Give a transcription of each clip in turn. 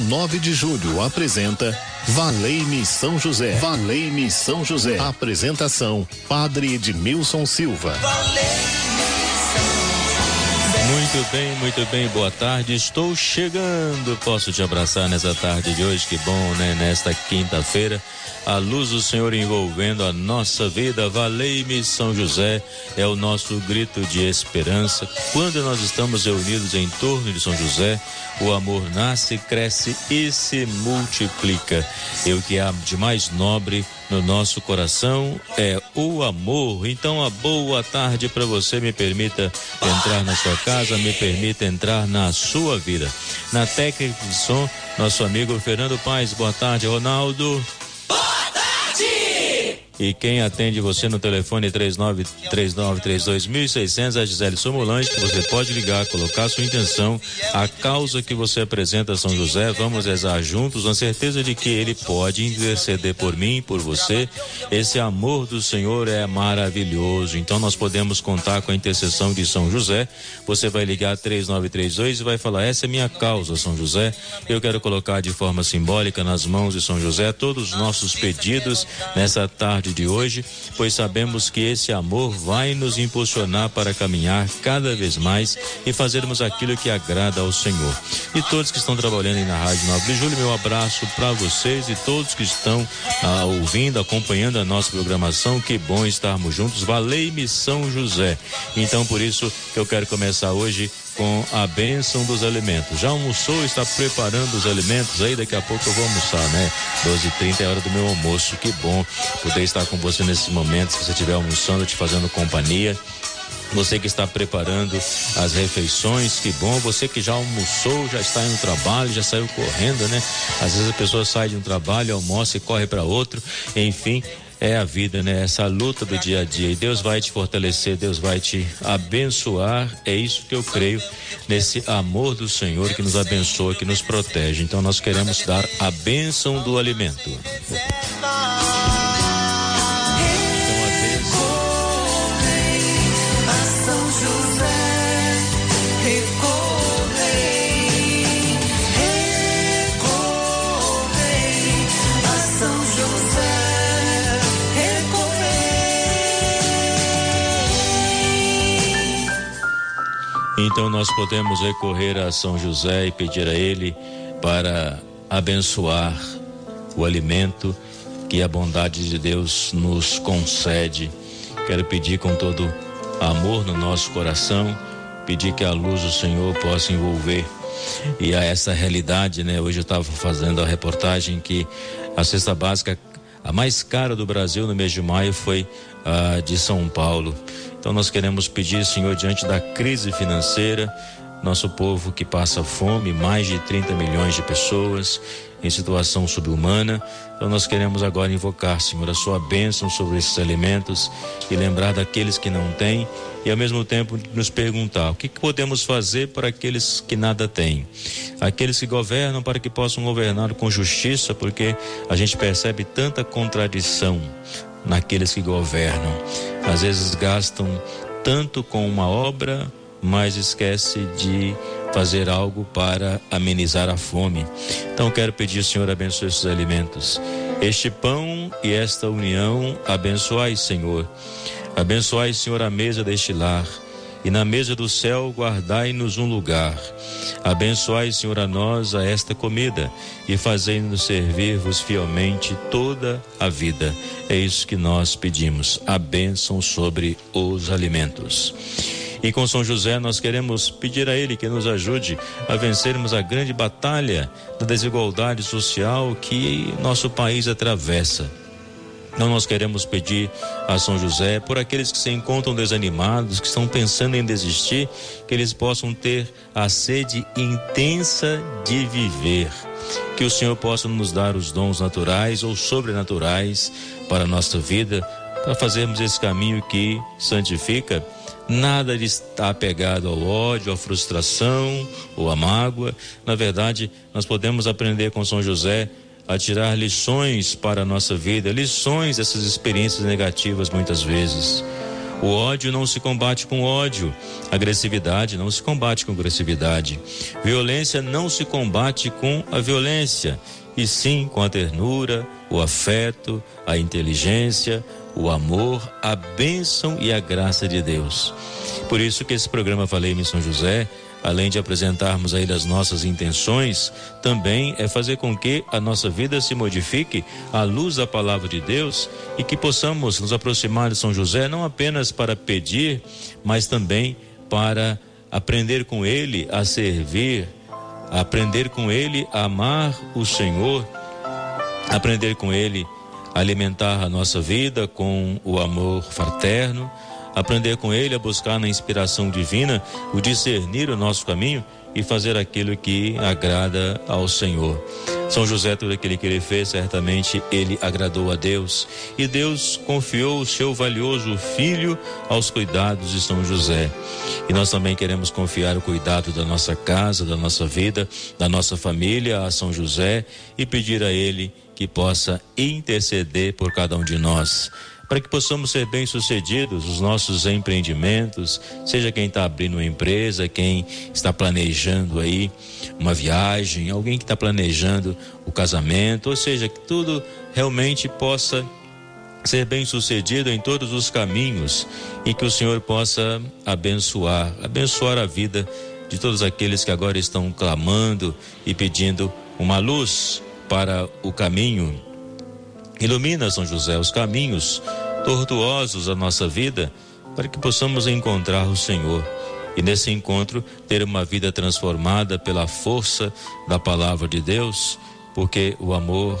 Rádio 9 de Julho apresenta Valei-me São José. Valei-me São José. Apresentação: Padre Edmilson Silva. Muito bem, muito bem, boa tarde. Estou chegando. Posso te abraçar nessa tarde de hoje? Que bom, né? Nesta quinta-feira a luz do Senhor envolvendo a nossa vida. Valei-me São José é o nosso grito de esperança. Quando nós estamos reunidos em torno de São José, o amor nasce, cresce e se multiplica. E o que há de mais nobre no nosso coração é o amor. Então, a boa tarde para você. Me permita entrar na sua casa, me permita entrar na sua vida. Na técnica de som, nosso amigo Fernando Paz. Boa tarde, Ronaldo. E quem atende você no telefone 3932.600 é Gisele Somulante, que você pode ligar, colocar sua intenção, a causa que você apresenta a São José, vamos rezar juntos, na certeza de que ele pode interceder por mim, por você. Esse amor do Senhor é maravilhoso. Então nós podemos contar com a intercessão de São José. Você vai ligar 3932 e vai falar: "Essa é minha causa, São José. Eu quero colocar de forma simbólica nas mãos de São José todos os nossos pedidos nessa tarde de hoje, pois sabemos que esse amor vai nos impulsionar para caminhar cada vez mais e fazermos aquilo que agrada ao Senhor. E todos que estão trabalhando aí na Rádio 9 de Julho, meu abraço para vocês e todos que estão ah, ouvindo, acompanhando a nossa programação. Que bom estarmos juntos. Valei-me São José. Então, por isso que eu quero começar hoje com a bênção dos alimentos. Já almoçou, está preparando os alimentos aí? Daqui a pouco eu vou almoçar, né? 12h30 é hora do meu almoço. Que bom poder estar com você nesse momento. Se você estiver almoçando, te fazendo companhia. Você que está preparando as refeições, que bom. Você que já almoçou, já está no trabalho, já saiu correndo, né? Às vezes a pessoa sai de um trabalho, almoça e corre para outro. Enfim, é a vida, né? Essa luta do dia a dia. E Deus vai te fortalecer, Deus vai te abençoar. É isso que eu creio nesse amor do Senhor que nos abençoa, que nos protege. Então nós queremos dar a bênção do alimento. Então nós podemos recorrer a São José e pedir a ele para abençoar o alimento que a bondade de Deus nos concede. Quero pedir com todo amor no nosso coração, pedir que a luz do Senhor possa envolver e a essa realidade, né? Hoje eu estava fazendo a reportagem que a cesta básica a mais cara do Brasil no mês de maio foi a de São Paulo. Então nós queremos pedir, Senhor, diante da crise financeira, nosso povo que passa fome, mais de 30 milhões de pessoas em situação subhumana. Então nós queremos agora invocar, Senhor, a sua bênção sobre esses alimentos e lembrar daqueles que não têm e ao mesmo tempo nos perguntar o que, podemos fazer para aqueles que nada têm. Aqueles que governam para que possam governar com justiça, porque a gente percebe tanta contradição naqueles que governam. Às vezes gastam tanto com uma obra, mas esquece de fazer algo para amenizar a fome. Então quero pedir, Senhor, abençoe esses alimentos. Este pão e esta união, abençoai, Senhor. Abençoai, Senhor, a mesa deste lar e na mesa do céu guardai-nos um lugar. Abençoai, Senhor, a nós a esta comida e fazei-nos servir-vos fielmente toda a vida. É isso que nós pedimos, a bênção sobre os alimentos. E com São José nós queremos pedir a ele que nos ajude a vencermos a grande batalha da desigualdade social que nosso país atravessa. Então nós queremos pedir a São José por aqueles que se encontram desanimados, que estão pensando em desistir, que eles possam ter a sede intensa de viver. Que o Senhor possa nos dar os dons naturais ou sobrenaturais para a nossa vida, para fazermos esse caminho que santifica. Nada de estar apegado ao ódio, à frustração ou à mágoa. Na verdade, nós podemos aprender com São José a tirar lições para a nossa vida, lições dessas experiências negativas muitas vezes. O ódio não se combate com ódio. Agressividade não se combate com agressividade. Violência não se combate com a violência, e sim com a ternura, o afeto, a inteligência, o amor, a bênção e a graça de Deus. Por isso que esse programa Falei em São José além de apresentarmos a Ele as nossas intenções, também é fazer com que a nossa vida se modifique à luz da palavra de Deus e que possamos nos aproximar de São José não apenas para pedir, mas também para aprender com Ele a servir, aprender com Ele a amar o Senhor, aprender com Ele a alimentar a nossa vida com o amor fraterno aprender com ele a buscar na inspiração divina o discernir o nosso caminho e fazer aquilo que agrada ao Senhor. São José, tudo aquilo que ele fez, certamente ele agradou a Deus. E Deus confiou o seu valioso filho aos cuidados de São José. E nós também queremos confiar o cuidado da nossa casa, da nossa vida, da nossa família a São José e pedir a ele que possa interceder por cada um de nós para que possamos ser bem-sucedidos nos nossos empreendimentos, seja quem está abrindo uma empresa, quem está planejando aí uma viagem, alguém que está planejando o casamento, ou seja, que tudo realmente possa ser bem-sucedido em todos os caminhos e que o Senhor possa abençoar, abençoar a vida de todos aqueles que agora estão clamando e pedindo uma luz para o caminho Ilumina, São José, os caminhos tortuosos da nossa vida para que possamos encontrar o Senhor e nesse encontro ter uma vida transformada pela força da palavra de Deus, porque o amor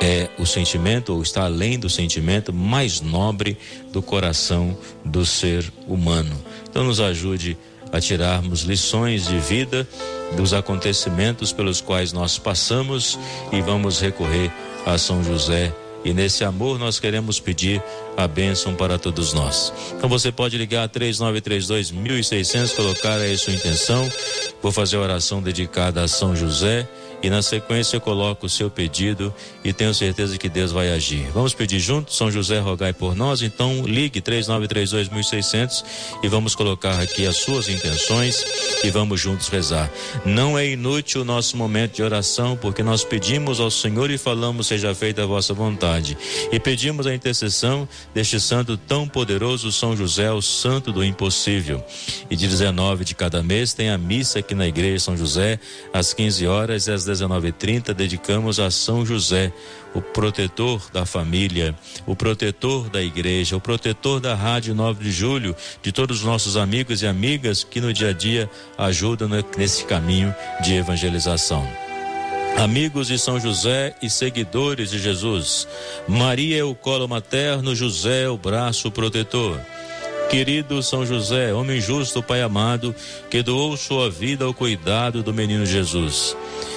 é o sentimento, ou está além do sentimento mais nobre do coração do ser humano. Então, nos ajude a tirarmos lições de vida dos acontecimentos pelos quais nós passamos e vamos recorrer a São José. E nesse amor nós queremos pedir a bênção para todos nós. Então você pode ligar 3932 1600, colocar aí sua intenção. Vou fazer a oração dedicada a São José e na sequência eu coloco o seu pedido e tenho certeza que Deus vai agir. Vamos pedir juntos, São José rogai por nós, então ligue 3932.600 e vamos colocar aqui as suas intenções e vamos juntos rezar. Não é inútil o nosso momento de oração, porque nós pedimos ao Senhor e falamos seja feita a vossa vontade. E pedimos a intercessão deste santo tão poderoso São José, o santo do impossível. E de 19 de cada mês tem a missa aqui na igreja São José às 15 horas e às 19h30, dedicamos a São José, o protetor da família, o protetor da igreja, o protetor da Rádio 9 de Julho, de todos os nossos amigos e amigas que no dia a dia ajudam nesse caminho de evangelização. Amigos de São José e seguidores de Jesus, Maria é o colo materno, José é o braço protetor. Querido São José, homem justo, Pai amado, que doou sua vida ao cuidado do menino Jesus.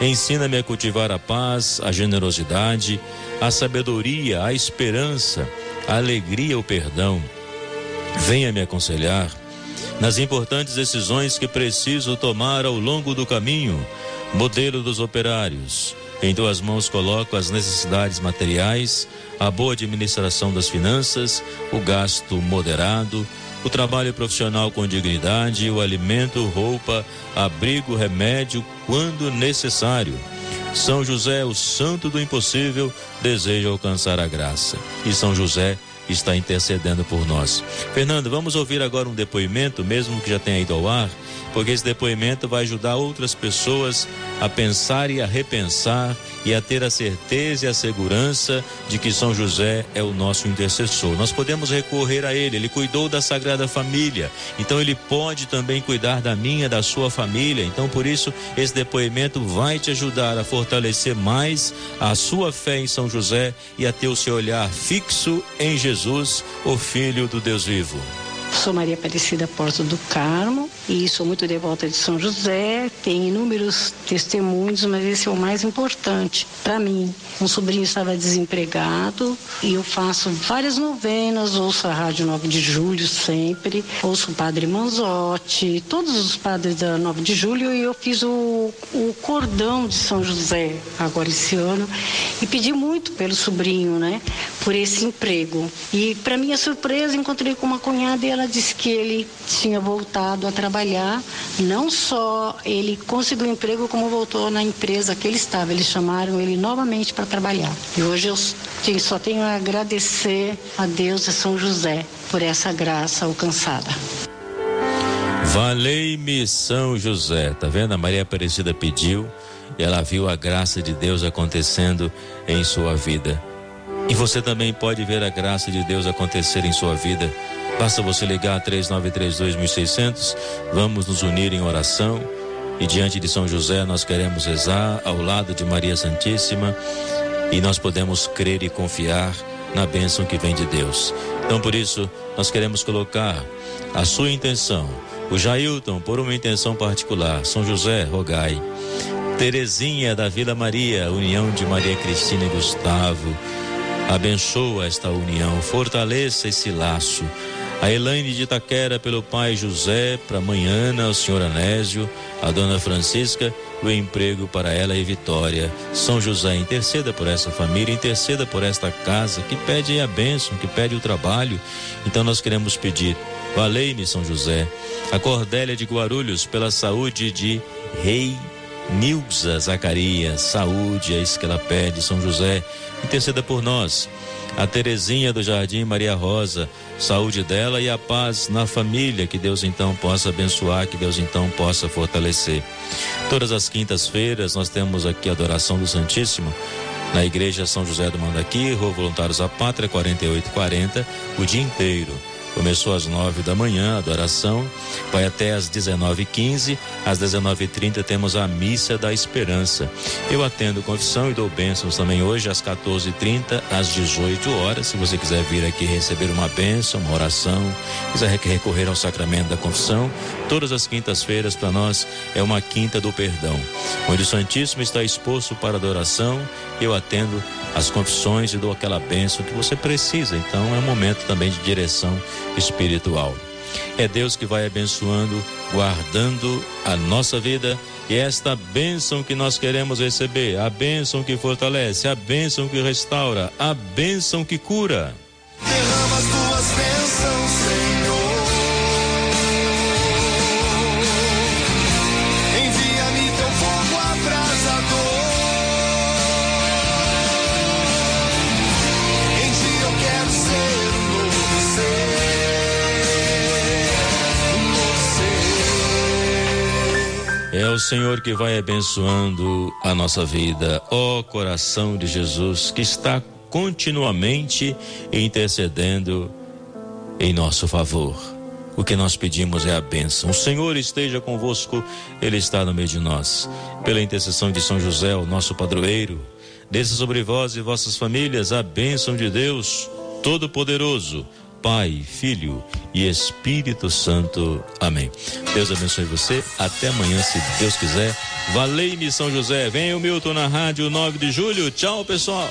Ensina-me a cultivar a paz, a generosidade, a sabedoria, a esperança, a alegria, o perdão. Venha me aconselhar nas importantes decisões que preciso tomar ao longo do caminho. Modelo dos operários. Em tuas mãos coloco as necessidades materiais, a boa administração das finanças, o gasto moderado, o trabalho profissional com dignidade, o alimento, roupa, abrigo, remédio, quando necessário. São José, o santo do impossível, deseja alcançar a graça. E São José está intercedendo por nós. Fernando, vamos ouvir agora um depoimento, mesmo que já tenha ido ao ar, porque esse depoimento vai ajudar outras pessoas a pensar e a repensar e a ter a certeza e a segurança de que São José é o nosso intercessor. Nós podemos recorrer a ele, ele cuidou da Sagrada Família, então ele pode também cuidar da minha, da sua família. Então, por isso, esse depoimento vai te ajudar a fortalecer mais a sua fé em São José e a ter o seu olhar fixo em Jesus, o Filho do Deus vivo. Sou Maria Aparecida Porto do Carmo e sou muito devota de São José. Tem inúmeros testemunhos, mas esse é o mais importante para mim. Um sobrinho estava desempregado e eu faço várias novenas, ouço a Rádio 9 de Julho sempre, ouço o Padre Manzotti, todos os padres da 9 de Julho e eu fiz o, o cordão de São José agora esse ano e pedi muito pelo sobrinho, né, por esse emprego. E para minha surpresa encontrei com uma cunhada e ela disse que ele tinha voltado a trabalhar. Não só ele conseguiu emprego, como voltou na empresa que ele estava. Eles chamaram ele novamente para trabalhar. E hoje eu só tenho a agradecer a Deus e São José por essa graça alcançada. Valei-me São José. Tá vendo? A Maria Aparecida pediu e ela viu a graça de Deus acontecendo em sua vida. E você também pode ver a graça de Deus acontecer em sua vida. Basta você ligar 3932 Vamos nos unir em oração. E diante de São José, nós queremos rezar ao lado de Maria Santíssima. E nós podemos crer e confiar na bênção que vem de Deus. Então, por isso, nós queremos colocar a sua intenção. O Jailton, por uma intenção particular. São José, rogai. Terezinha da Vila Maria, união de Maria Cristina e Gustavo. Abençoa esta união, fortaleça esse laço. A Elaine de Itaquera pelo pai José, para amanhã o senhor Anésio, a dona Francisca, o emprego para ela e Vitória. São José, interceda por essa família, interceda por esta casa que pede a bênção, que pede o trabalho. Então nós queremos pedir, valei-me São José, a Cordélia de Guarulhos pela saúde de Rei Nilza Zacarias, saúde, é isso que ela pede, São José, interceda por nós. A Terezinha do Jardim Maria Rosa, saúde dela e a paz na família, que Deus então possa abençoar, que Deus então possa fortalecer. Todas as quintas-feiras nós temos aqui a adoração do Santíssimo na Igreja São José do Mandaqui, Rua Voluntários à Pátria, 4840, o dia inteiro. Começou às nove da manhã a adoração, vai até às dezenove e quinze. Às dezenove e trinta temos a Missa da Esperança. Eu atendo confissão e dou bênçãos também hoje às quatorze e trinta, às dezoito horas. Se você quiser vir aqui receber uma bênção, uma oração, quiser recorrer ao sacramento da confissão, todas as quintas-feiras para nós é uma quinta do perdão, onde o Santíssimo está exposto para adoração. Eu atendo as confissões e dou aquela bênção que você precisa. Então é um momento também de direção espiritual. É Deus que vai abençoando, guardando a nossa vida e esta bênção que nós queremos receber, a bênção que fortalece, a bênção que restaura, a bênção que cura. É o Senhor que vai abençoando a nossa vida, ó oh, coração de Jesus, que está continuamente intercedendo em nosso favor. O que nós pedimos é a bênção. O Senhor esteja convosco, Ele está no meio de nós. Pela intercessão de São José, o nosso padroeiro, desça sobre vós e vossas famílias a bênção de Deus Todo-Poderoso. Pai, Filho e Espírito Santo. Amém. Deus abençoe você. Até amanhã, se Deus quiser. Valei-me São José. Vem o Milton na rádio 9 de julho. Tchau, pessoal.